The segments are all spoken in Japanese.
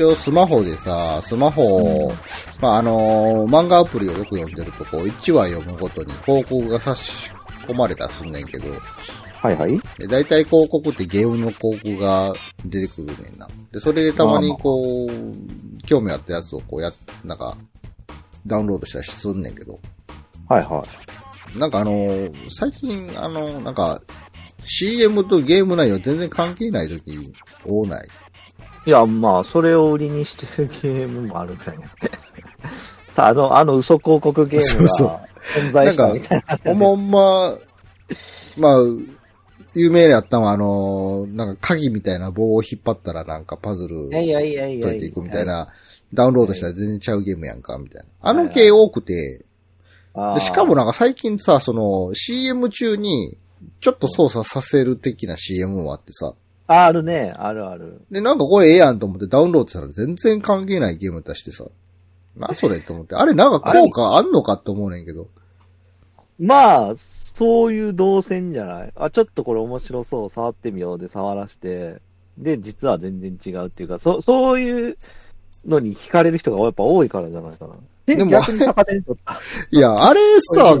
一応スマホでさ、スマホ、まあ、あのー漫画アプリをよく読んでると、こう、1話読むごとに広告が差し込まれたりすんねんけど、はいはい。で大体広告ってゲームの広告が出てくるねんな。で、それでたまにこう、興味あったやつをこうや、なんか、ダウンロードしたりすんねんけど、はいはなんかあのー最近あの、なんか、CM とゲーム内容全然関係ない時多ない？い。いや、まあ、それを売りにしてるゲームもあるみたいな。さあ、あの、あの嘘広告ゲームが存在したみたいな。ほんまほんま、まあ、有名やったのはあのーなんか鍵みたいな棒を引っ張ったらなんかパズル解いていくみたいな、ダウンロードしたら全然ちゃうゲームやんか、みたいな。あの系多くて、でしかもなんか最近さ、その CM 中にちょっと操作させる的な CM もあってさ、ああるね。あるある。で、なんかこれええやんと思ってダウンロードしたら全然関係ないゲーム出してさ、なそれと思って。あれなんか効果あんのかって思うねんけど。まあ、そういう動線じゃない。あ、ちょっとこれ面白そう、触ってみようで触らして、で、実は全然違うっていうか、そそういうのに惹かれる人がやっぱ多いからじゃないかな。ででも逆に逆手に取った。いや、あれさ、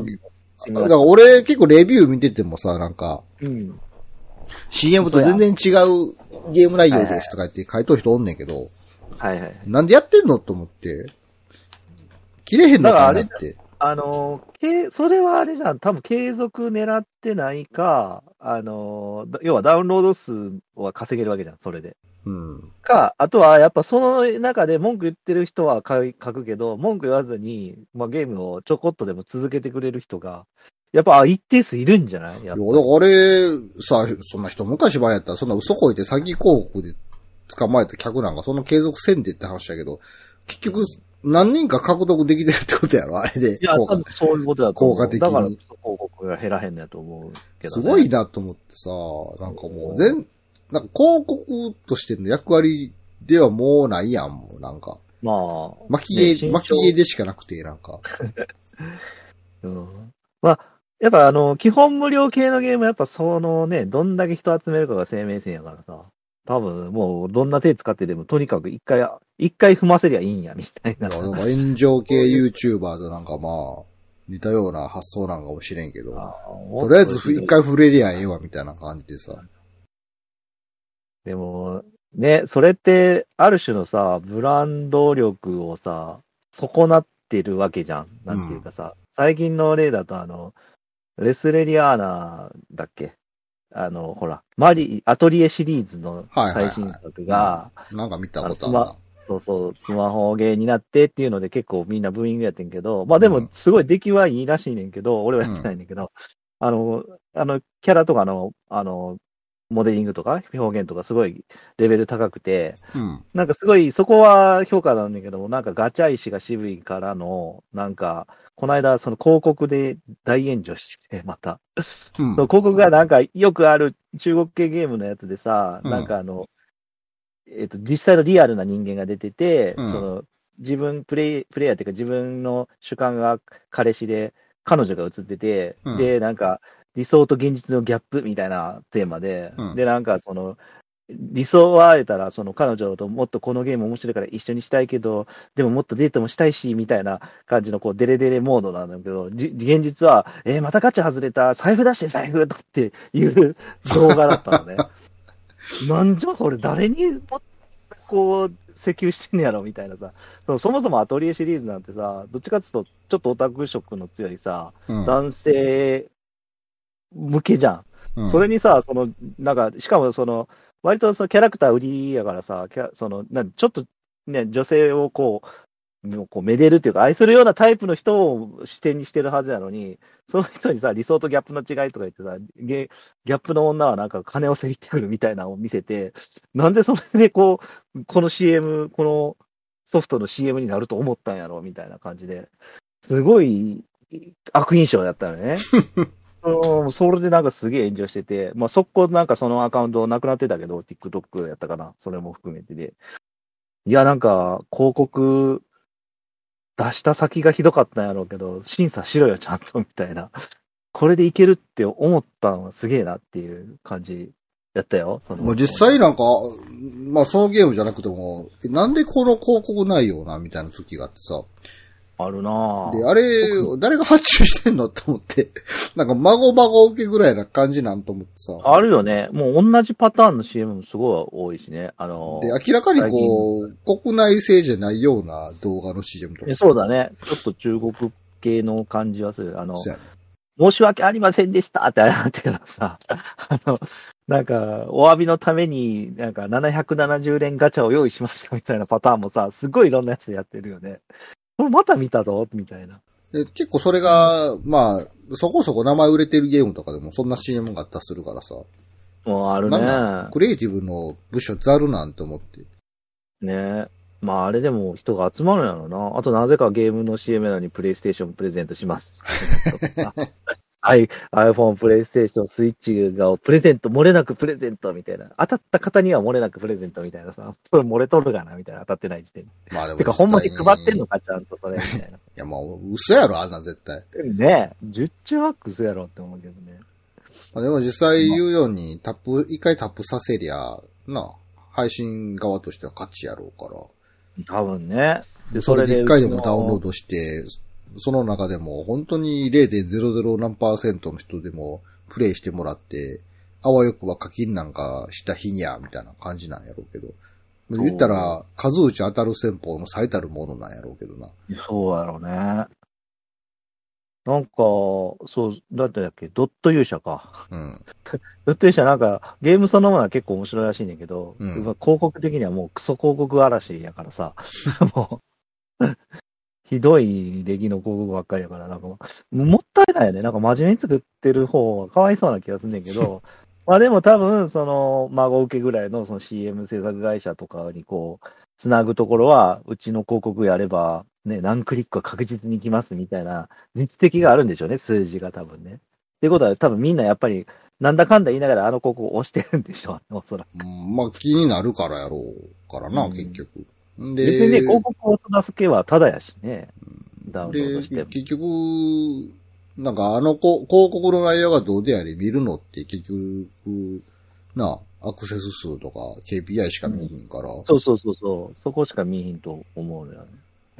だから俺結構レビュー見ててもさ、なんか、うん。CM と全然違うゲーム内容ですとか言って書いとる人おんねんけど、はいはい。なんでやってんのと思って。切れへんのかなって。あの、けそれはあれじゃん、多分継続狙ってないか、あの、だ要はダウンロード数は稼げるわけじゃん、それで。うん。か、あとはやっぱその中で文句言ってる人は書くけど、文句言わずに、まあ、ゲームをちょこっとでも続けてくれる人が、やっぱあ一定数いるんじゃない？いや、だからあれ、さ、そんな人昔前やったらそんな嘘こいて詐欺広告で捕まえた客なんかそんな継続せんでって話だけど、結局何人か獲得できてるってことやろ？あれで。いや、多分そういうことだと思う。効果的にだから、広告が減らへんのやと思うけど、すね。ごいなと思ってさ、なんかもう全、なんか広告としての役割ではもうないやん、もうなんか。まあ、巻き絵、巻き絵でしかなくて、なんか。うん。まあ、やっぱあの、基本無料系のゲームはやっぱそのね、どんだけ人集めるかが生命線やからさ。多分もうどんな手使ってでもとにかく一回、一回踏ませりゃいいんや、みたいな。いや、でも炎上系 YouTuber となんかまあ、似たような発想なんかもしれんけど、あとりあえず一回触れりゃええわ、みたいな感じでさ。でも、ね、それって、ある種のさ、ブランド力をさ、損なってるわけじゃん。なんていうかさ、最近の例だと、あの、レスレリアーナだっけ？あの、ほら、マリ、アトリエシリーズのはいはいはい。最新作が、なんか見たことあるな。そうそう、スマホゲーになってっていうので結構みんなブーイングやってんけど、まあでうん。もすごい出来はいいらしいねんけど、俺はやってないねんけど、あの、あの、キャラとかの、あの、モデリングとか表現とかすごいレベル高くて、うん。なんかすごいそこは評価なんだけども、なんかガチャ石が渋いからの、なんか、この間その広告で大炎上して、また。うんその広告がなんかよくある中国系ゲームのやつでさ、うんなんかあの、えっ、と、実際のリアルな人間が出てて、うんその、自分、プレイ、プレイヤーっていうか自分の主観が彼氏で、彼女が映ってて、うんで、なんか、理想と現実のギャップみたいなテーマで、うんで、なんかその、理想は会えたら、その彼女ともっとこのゲーム面白いから一緒にしたいけど、でももっとデートもしたいし、みたいな感じのこうデレデレモードなんだけど、じ現実は、えーまたガチャ外れた、財布出して財布とっていう動画だったのね。なんじゃこれ誰にもこう、請求してんねやろみたいなさ。そそもそもアトリエシリーズなんてさ、どっちかっていうと、ちょっとオタク色の強いさ、うん男性向けじゃん。うんそれにさ、その、なんか、しかもその、割とそのキャラクター売りやからさ、キャその、なんちょっとね、女性をこう、もうこうめでるっていうか、愛するようなタイプの人を視点にしてるはずやのに、その人にさ、理想とギャップの違いとか言ってさ、ゲギャップの女はなんか金をせりってくるみたいなのを見せて、なんでそれでこう、この CM、このソフトの CM になると思ったんやろみたいな感じで、すごい悪印象だったよね。うん、それでなんかすげえ炎上してて、まあ、速攻なんかそのアカウントなくなってたけど、TikTok やったかな。それも含めてで。いや、なんか、広告出した先がひどかったんやろうけど、審査しろよ、ちゃんと、みたいな。これでいけるって思ったのはすげえなっていう感じやったよ。そのまあ、実際なんか、まあそのゲームじゃなくても、なんでこの広告ないよな、みたいな時があってさ。あるなで、あれ、誰が発注してんのって思って、なんか孫孫受けぐらいな感じなんと思ってさ。あるよね。もう同じパターンの CM もすごい多いしね。あので、明らかにこう、国内製じゃないような動画の CM とか。えそうだね。ちょっと中国系の感じはする。あの、申し訳ありませんでしたって謝ってからさ、あの、なんか、お詫びのために、なんか770連ガチャを用意しましたみたいなパターンもさ、すごいいろんなやつでやってるよね。これまた見たぞみたいな。で結構それが、まあ、そこそこ名前売れてるゲームとかでもそんな CM があったりするからさ。もうあるね。クリエイティブの部署ザルなんて思って。ねまああれでも人が集まるんやろな。あとなぜかゲームの CM なのにプレイステーションプレゼントします。はい、iPhone、プレイステーション、スイッチがプレゼント、漏れなくプレゼントみたいな。当たった方には漏れなくプレゼントみたいなさ。それ漏れとるがなみたいな。当たってない時点で。まあでも。てか、ほんまに配ってんののか、ちゃんとそれ、みたいな。いや、まあ、嘘やろ、あんなん絶対。ねえ、十中八九やろって思うけどね。まあ、でも実際言うように、タップ、一回タップさせりゃ、な、配信側としては勝ちやろうから。多分ね。で、それで一回でもダウンロード。ドして、その中でも本当に0.00何パーセントの人でもプレイしてもらって、あわよくば課金なんかした日にや、みたいな感じなんやろうけど。言ったら、数打ち当たる戦法の最たるものなんやろうけどな。そうやろうね。なんか、そう、だってだっけ、ドット勇者か。うん。ドット勇者なんか、ゲームそのものは結構面白いらしいんだけど、うんまあ広告的にはもうクソ広告嵐やからさ、もう、ひどい出来の広告ばっかりやから、なんかもったいないよね。なんか真面目に作ってる方はかわいそうな気がするんだけど、まあでも多分、その、孫受けぐらいのその CM 制作会社とかにこう、つなぐところは、うちの広告やれば、ね、何クリックは確実にいきますみたいな、実績があるんでしょうね、数字が多分ね。っていうことは、多分みんなやっぱり、なんだかんだ言いながらあの広告を押してるんでしょうね、おそらく。うんまあ気になるからやろうからな、うん結局。で、別にね、広告を出す系はただやしね、ダウンロードしてで、も。結局、なんかあのこ広告の内容がどうであれ見るのって結局、なあ、アクセス数とか KPI しか見えへんから、そうそうそうそう、そこしか見えひんと思うのよね。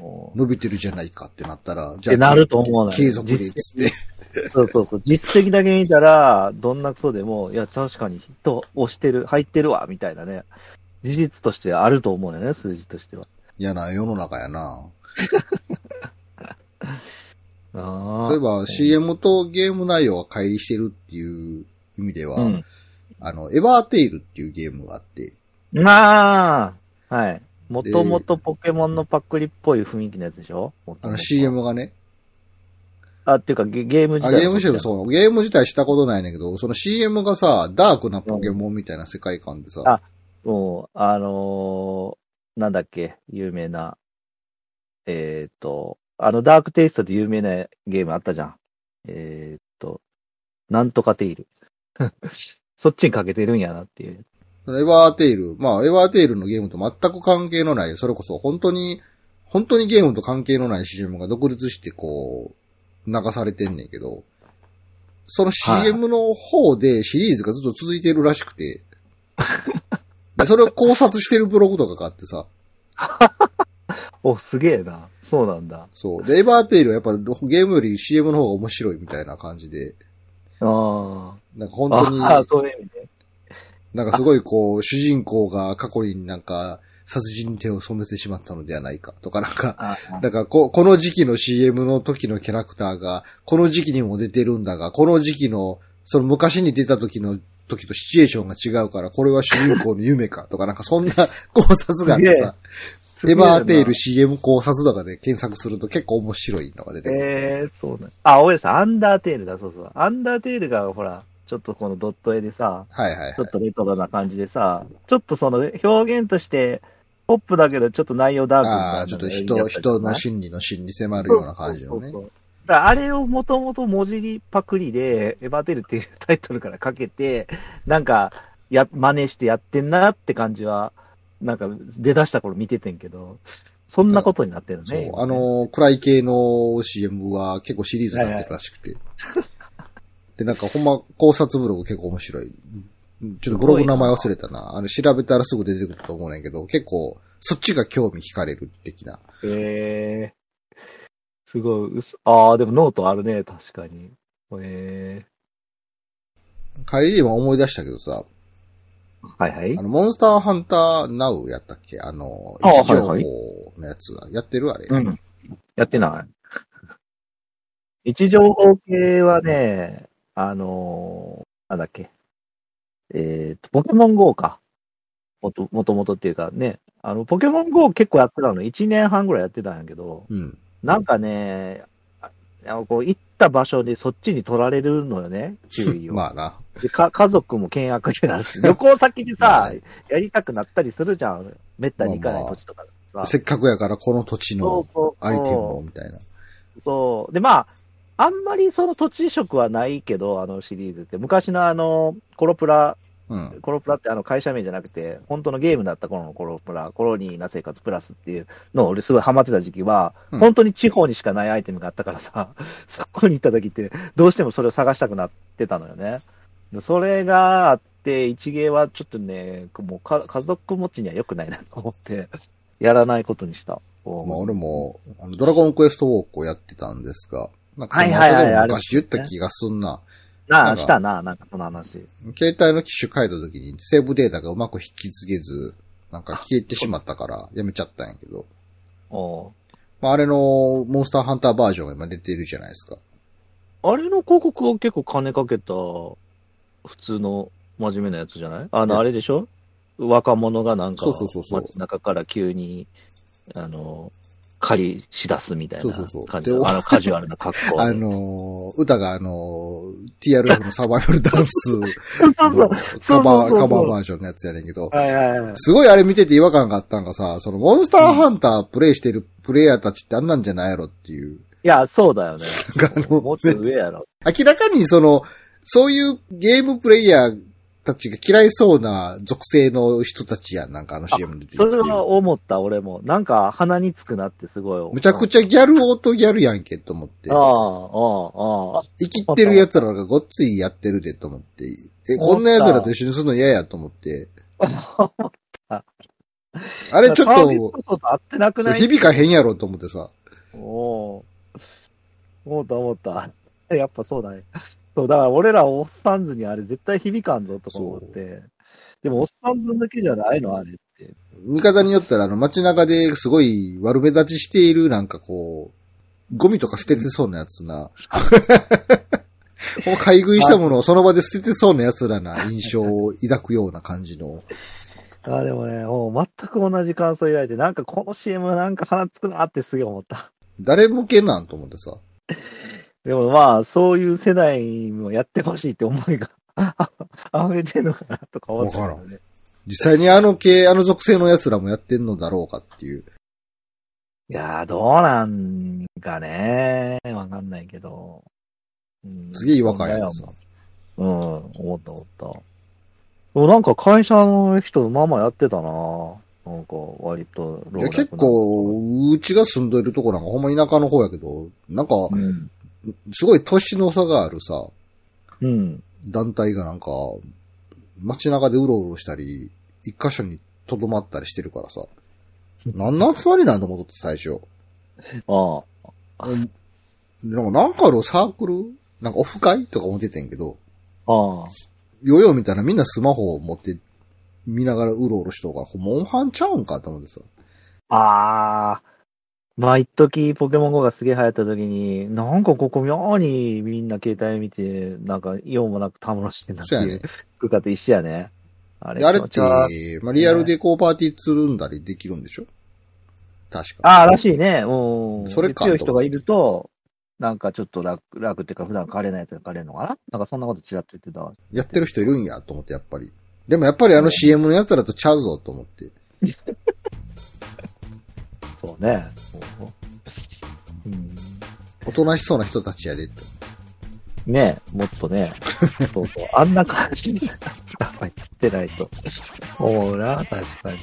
も伸びてるじゃないかってなったら、じってなると思うのよ継続でっつって。うそうそうそう、実績だけ見たら、どんなクソでも、いや、確かに人押してる、入ってるわ、みたいなね。事実としてあると思うよね、数字としては。嫌な世の中やな。あそういえば CM とゲーム内容が乖離してるっていう意味では、うん。あの、エバーテイルっていうゲームがあって、まあ、はい。もともとポケモンのパクリっぽい雰囲気のやつでしょ？あの CM がね、あ、っていうかゲゲーム自あ、体ゲームしてる、そう、ゲーム自体したことないんだけど、その CM がさ、ダークなポケモンみたいな世界観でさ、あもう、あのーなんだっけ、有名な、えっ、と、あの、ダークテイストで有名なゲームあったじゃん。えっ、と、なんとかテイル。そっちにかけてるんやなっていう。エバーテイル、まあ、エバーテイルのゲームと全く関係のない、それこそ本当に、本当にゲームと関係のない CM が独立してこう、流されてんねんけど、その CM の方でシリーズがずっと続いてるらしくて、でそれを考察してるブログとかがあってさ、お、すげえな。そうなんだ。そう。で、エバーテイルはやっぱゲームより CM の方が面白いみたいな感じで、あなんか本あ。当に、ああ、そういう意味で。なんかすごいこう、主人公が過去になんか、殺人に手を染めてしまったのではないかとかなんか、あだからこ、この時期の CM の時のキャラクターが、この時期にも出てるんだが、この時期の、その昔に出た時の時とシチュエーションが違うから、これは主人公の夢かとか、なんかそんな 考察があってさ、エバーテイル CM 考察とかで検索すると結構面白いのが出てくる。ええそうなんあ、おやさん、アンダーテールだ、そうそう。アンダーテールが、ほら、ちょっとこのドット絵でさ、はいはいはいちょっ。とレトロな感じでさ、ちょっとその表現として、ポップだけどちょっと内容ダークみたいなああ、ちょっと人、人の心理の心に迫るような感じのねそう。そうそうあれをもともと文字りパクリで、エヴァテルっていうタイトルからかけて、なんか、や、真似してやってんなって感じは、なんか出だした頃見ててんけど、そんなことになってるね。そう、あ、の、暗い系の CM は結構シリーズになってるらしくて。で、なんかほんま考察ブログ結構面白い。ちょっとブログの名前忘れたな。あの、調べたらすぐ出てくると思うねんけど、結構、そっちが興味惹かれる的な。ええすごい、ああ、でもノートあるね、確かに。え帰りでも思い出したけどさ、えはいはいあ。の、モンスターハンターナウやったっけ？あの、あ位置情報はいのやつ、やってるあれ。うん。やってない。位置情報系はね、あのーなんだっけ？えっ、と、ポケモン GO か。もと、もともとっていうかね、あの、ポケモン GO 結構やってたの。1年半ぐらいやってたんやけど、うん。なんかね、あこう行った場所でそっちに取られるのよね、注意を。まあな。でか家族も険悪になるし、旅行先でまあさね、やりたくなったりするじゃん。めったに行かない土地とかでさ。せっかくやからこの土地のアイテムを、みたいな。そう。で、まあ、あんまりその土地色はないけど、あのシリーズって。昔のあの、コロプラ、うん。コロプラってあの会社名じゃなくて、本当のゲームだった頃のコロプラ、コロニーな生活プラスっていうのを俺すごいハマってた時期は、うん本当に地方にしかないアイテムがあったからさ、そこに行った時って、どうしてもそれを探したくなってたのよね。でそれがあって、一芸はちょっとね、もうか家族持ちには良くないなと思って、やらないことにした。まあ俺も、あの、ドラゴンクエストウォークをやってたんですが、なんかその、はいはい昔言った気がすんな。なあ、なんかしたな、なんかその話。携帯の機種変えた時にセーブデータがうまく引き継げず、なんか消えてしまったからやめちゃったんやけど。おうまああれのモンスターハンターバージョンが今出てるじゃないですか。あれの広告は結構金かけた、普通の真面目なやつじゃない？あの、あれでしょ？若者がなんか、そうそうそうそう街中から急に、あの、狩りしだすみたいなそうそうそう感じであの、カジュアルな格好で。あのー、歌があのー、TRF のサバイバルダンス そうそうのそうカバー、そうそうそうカバーバージョンのやつやねんけど、はいはいはい。すごいあれ見てて違和感があったんがさ、そのモンスターハンタープレイしてるプレイヤーたちってあんなんじゃないやろっていう。いや、そうだよね。あのもっと上やろ。明らかにその、そういうゲームプレイヤーたちが嫌いそうな属性の人たちやん、なんかあの CM 出てそれは思った、俺も。なんか鼻につくなってすごい。むちゃくちゃギャルオートギャルやんけと思ってあ。あ、ああ、ああ。生きってる奴らがごっついやってるでと思って。え、こんな奴らと一緒にするの嫌やと思って。あれちょっと、ト層と合ってなくない？響かへんやろと思ってさ。おおー思った思った。やっぱそうだね。そう、だから俺らおっさんずにあれ絶対響かんぞとか思って。でもおっさんずだけじゃないのあれって。見方によったら、あの街中ですごい悪目立ちしているなんかこう、ゴミとか捨ててそうなやつな。もう買い食いしたものをその場で捨ててそうな奴らな印象を抱くような感じの。あでもね、もう全く同じ感想抱いて、なんかこの CM なんか鼻つくなってすげえ思った。誰向けなん？と思ってさ。でもまあ、そういう世代にもやってほしいって思いが 溢れてんのかなとか思ったけどね。実際にあの系、あの属性の奴らもやってんのだろうかっていう。いやー、どうなんかね。わかんないけど。うんすげえ違和感やんさ。うん、思った思った。でもなんか会社の人、まあまあやってたななんか割と老いや、結、構、うちが住んでるとこなんかほんま田舎の方やけど、なんか、うん。すごい年の差があるさ、うん。団体がなんか、街中でうろうろしたり、一箇所に留まったりしてるからさ、何の集まりなんだ思って最初。ああ。なんかなんかのサークル？なんかオフ会とか思っててんけど、ああ。ようよう見たらみんなスマホを持って見ながらうろうろしとうから、モンハンちゃうんかと思ってさ。ああ。まあ、一時ポケモン GO がすげえ流行った時に、なんかここ妙にみんな携帯見て、なんか用もなくたむろしてんだっていう。空間と一緒やね。あれであれって、まあ、リアルでこうパーティーつるんだりできるんでしょ？確か。ああ、らしいね。うん。それか強い人がいると、なんかちょっと楽、楽っていうか普段枯れないやつが枯れるのかな？なんかそんなことちらっと言ってたわ。やってる人いるんやと思って、やっぱり。でもやっぱりあの CM のやつらとちゃうぞと思って。そうね。うん。おとなしそうな人たちやでと。ねもっとね。そうそう。あんな感じにやっぱり言ってないと。思うな、確かに。